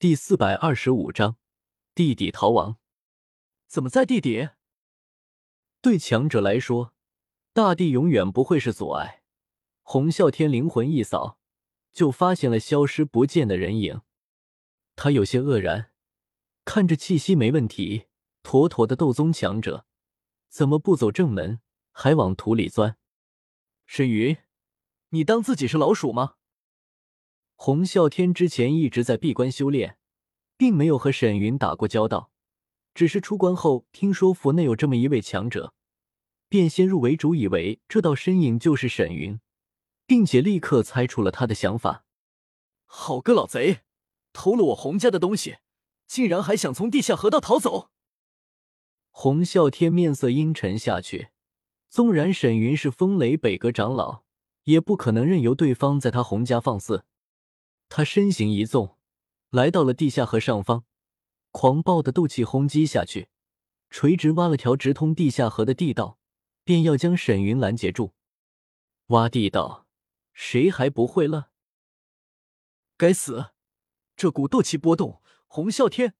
第四百二十五章，地底逃亡。怎么在地底？对强者来说，大地永远不会是阻碍。洪啸天灵魂一扫，就发现了消失不见的人影。他有些愕然，看着气息没问题、妥妥的斗宗强者，怎么不走正门，还往土里钻？沈云，你当自己是老鼠吗？洪啸天之前一直在闭关修炼，并没有和沈云打过交道，只是出关后听说府内有这么一位强者，便先入为主，以为这道身影就是沈云，并且立刻猜出了他的想法。好个老贼，偷了我洪家的东西，竟然还想从地下河道逃走！洪啸天面色阴沉下去，纵然沈云是风雷北阁长老，也不可能任由对方在他洪家放肆。他身形一纵，来到了地下河上方，狂暴的斗气轰击下去，垂直挖了条直通地下河的地道，便要将沈云拦截住。挖地道，谁还不会了？该死！这股斗气波动，洪啸天，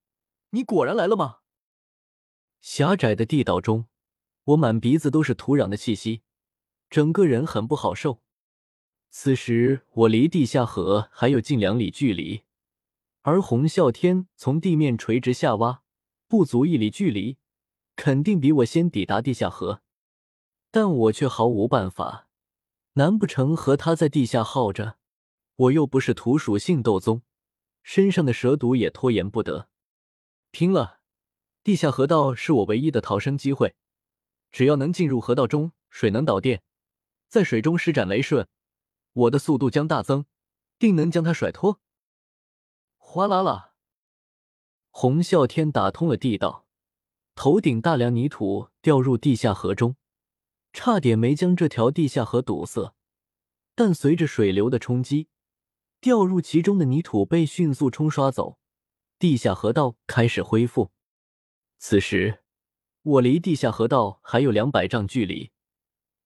你果然来了吗？狭窄的地道中，我满鼻子都是土壤的气息，整个人很不好受。此时我离地下河还有近两里距离，而洪啸天从地面垂直下挖，不足一里距离，肯定比我先抵达地下河。但我却毫无办法，难不成和他在地下耗着？我又不是土属性斗宗，身上的蛇毒也拖延不得。拼了！地下河道是我唯一的逃生机会，只要能进入河道中，水能导电，在水中施展雷瞬。我的速度将大增，定能将他甩脱。哗啦啦！洪啸天打通了地道，头顶大量泥土掉入地下河中，差点没将这条地下河堵塞。但随着水流的冲击，掉入其中的泥土被迅速冲刷走，地下河道开始恢复。此时，我离地下河道还有两百丈距离。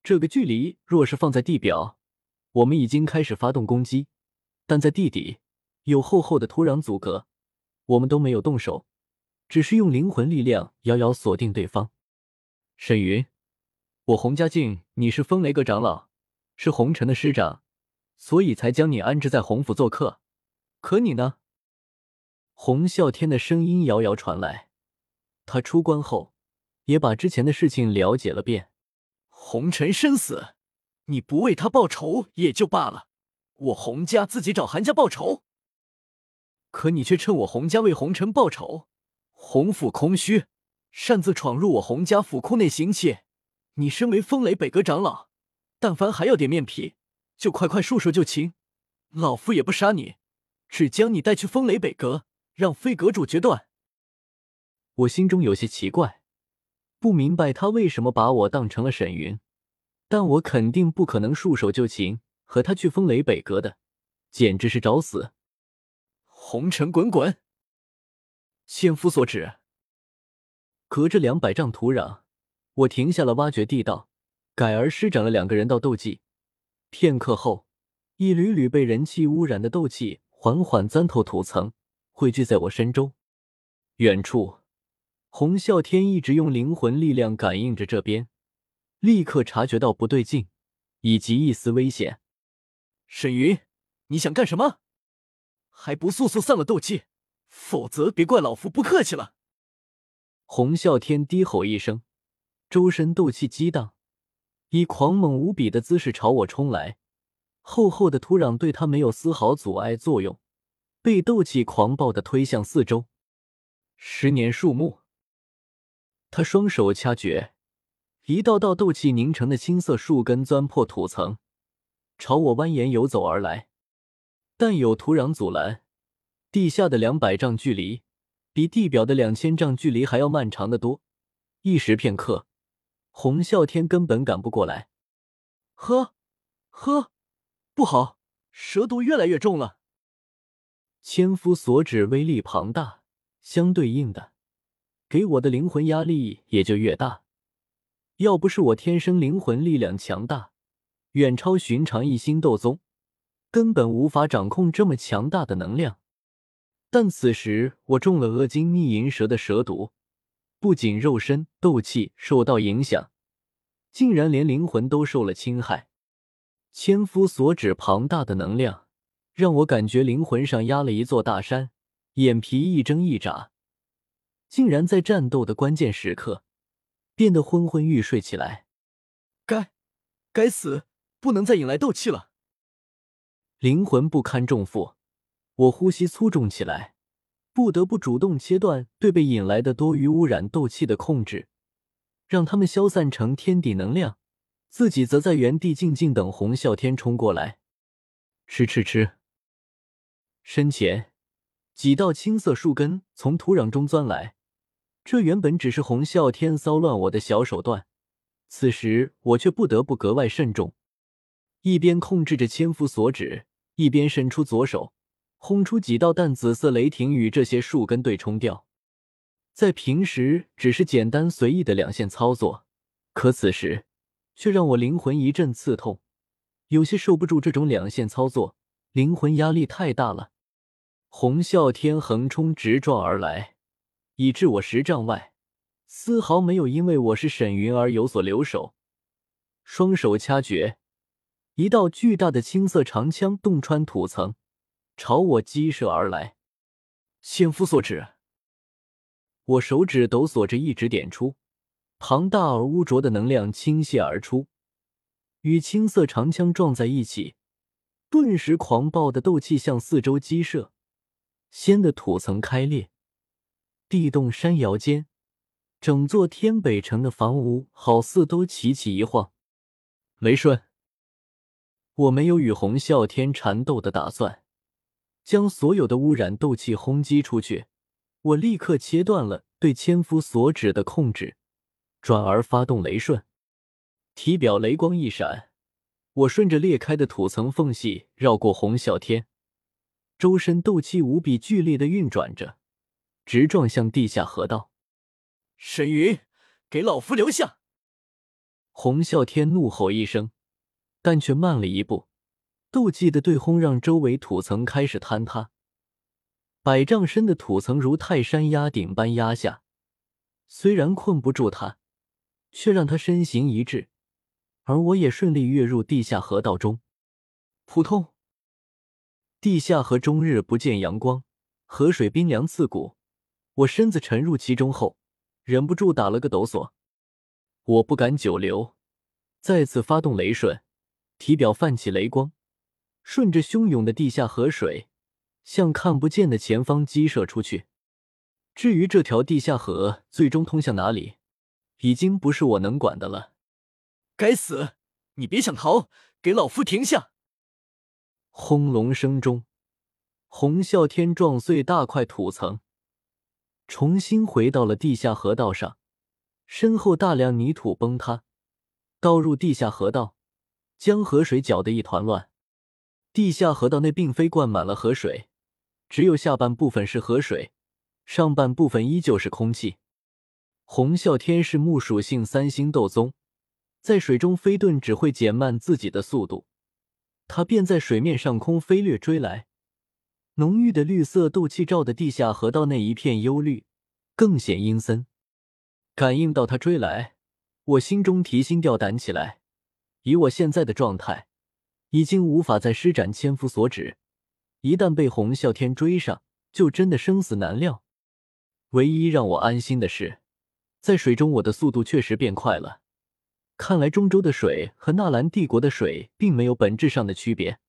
这个距离若是放在地表，我们已经开始发动攻击，但在地底有厚厚的土壤阻隔，我们都没有动手，只是用灵魂力量遥遥锁定对方。沈云，我洪家境你是风雷阁长老，是红尘的师长，所以才将你安置在洪府做客。可你呢？洪啸天的声音遥遥传来。他出关后，也把之前的事情了解了遍。红尘生死。你不为他报仇也就罢了，我洪家自己找韩家报仇。可你却趁我洪家为红尘报仇，洪府空虚，擅自闯入我洪家府库内行窃。你身为风雷北阁长老，但凡还要点面皮，就快快束手就擒。老夫也不杀你，只将你带去风雷北阁，让飞阁主决断。我心中有些奇怪，不明白他为什么把我当成了沈云。但我肯定不可能束手就擒，和他去风雷北阁的，简直是找死！红尘滚滚，千夫所指。隔着两百丈土壤，我停下了挖掘地道，改而施展了两个人道斗技。片刻后，一缕缕被人气污染的斗气缓缓钻透土层，汇聚在我身周。远处，洪啸天一直用灵魂力量感应着这边。立刻察觉到不对劲，以及一丝危险。沈云，你想干什么？还不速速散了斗气，否则别怪老夫不客气了！洪啸天低吼一声，周身斗气激荡，以狂猛无比的姿势朝我冲来。厚厚的土壤对他没有丝毫阻碍作用，被斗气狂暴的推向四周。十年树木，他双手掐诀。一道道斗气凝成的青色树根钻破土层，朝我蜿蜒游走而来。但有土壤阻拦，地下的两百丈距离比地表的两千丈距离还要漫长的多。一时片刻，洪啸天根本赶不过来。呵，呵，不好，蛇毒越来越重了。千夫所指威力庞大，相对应的，给我的灵魂压力也就越大。要不是我天生灵魂力量强大，远超寻常一星斗宗，根本无法掌控这么强大的能量。但此时我中了恶金逆银蛇的蛇毒，不仅肉身斗气受到影响，竟然连灵魂都受了侵害。千夫所指庞大的能量，让我感觉灵魂上压了一座大山，眼皮一睁一眨，竟然在战斗的关键时刻变得昏昏欲睡起来。该，该死，不能再引来斗气了。灵魂不堪重负，我呼吸粗重起来，不得不主动切断对被引来的多余污染斗气的控制，让他们消散成天地能量，自己则在原地静静等洪啸天冲过来。吃吃吃！身前几道青色树根从土壤中钻来，这原本只是洪啸天骚乱我的小手段，此时我却不得不格外慎重，一边控制着千夫所指。一边伸出左手，轰出几道淡紫色雷霆，与这些树根对冲掉。在平时只是简单随意的两线操作，可此时却让我灵魂一阵刺痛，有些受不住这种两线操作，灵魂压力太大了。洪啸天横冲直撞而来，以致我十丈外，丝毫没有因为我是沈云而有所留手，双手掐诀。一道巨大的青色长枪洞穿土层，朝我击射而来。千夫所指，我手指抖擞着，一指点出，庞大而污浊的能量倾泻而出，与青色长枪撞在一起，顿时狂暴的斗气向四周激射，掀得土层开裂，地动山摇间，整座天北城的房屋好似都齐齐一晃。雷顺。我没有与洪啸天缠斗的打算，将所有的污染斗气轰击出去。我立刻切断了对千夫所指的控制，转而发动雷瞬。体表雷光一闪，我顺着裂开的土层缝隙绕过洪啸天，周身斗气无比剧烈的运转着，直撞向地下河道。沈云，给老夫留下！洪啸天怒吼一声。但却慢了一步，斗气的对轰让周围土层开始坍塌，百丈深的土层如泰山压顶般压下。虽然困不住他，却让他身形一滞，而我也顺利跃入地下河道中。扑通！地下河终日不见阳光，河水冰凉刺骨。我身子沉入其中后，忍不住打了个抖擞。我不敢久留，再次发动雷瞬。体表泛起雷光，顺着汹涌的地下河水，向看不见的前方激射出去。至于这条地下河最终通向哪里，已经不是我能管的了。该死！你别想逃，给老夫停下！轰隆声中，洪啸天撞碎大块土层，重新回到了地下河道上，身后大量泥土崩塌，倒入地下河道。将河水搅得一团乱，地下河道内并非灌满了河水，只有下半部分是河水，上半部分依旧是空气。洪啸天是木属性三星斗宗，在水中飞遁只会减慢自己的速度，他便在水面上空飞掠追来。浓郁的绿色斗气罩的地下河道内一片幽绿，更显阴森。感应到他追来，我心中提心吊胆起来。以我现在的状态，已经无法再施展千夫所指。一旦被洪啸天追上，就真的生死难料。唯一让我安心的是，在水中我的速度确实变快了。看来中州的水和纳兰帝国的水并没有本质上的区别。